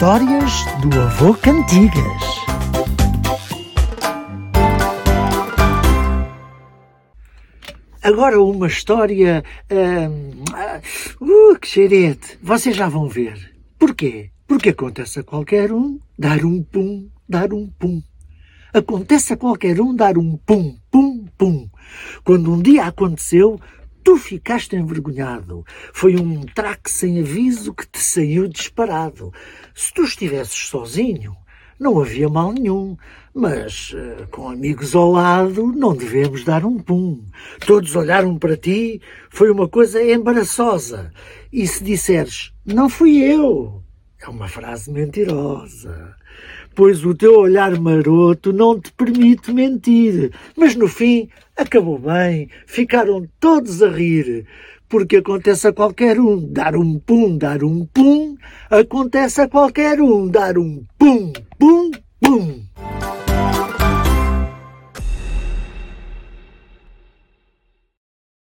Histórias do Avô Cantigas. Agora uma história. Uh, uh, que cheirete! Vocês já vão ver. Porquê? Porque acontece a qualquer um dar um pum, dar um pum. Acontece a qualquer um dar um pum, pum, pum. Quando um dia aconteceu, tu ficaste envergonhado. Foi um traque sem aviso que te saiu disparado. Se tu estivesses sozinho, não havia mal nenhum. Mas uh, com amigos ao lado não devemos dar um pum. Todos olharam para ti, foi uma coisa embaraçosa. E se disseres, não fui eu, é uma frase mentirosa. Pois o teu olhar maroto não te permite mentir. Mas no fim acabou bem, ficaram todos a rir. Porque acontece a qualquer um dar um pum, dar um pum, acontece a qualquer um dar um pum, pum.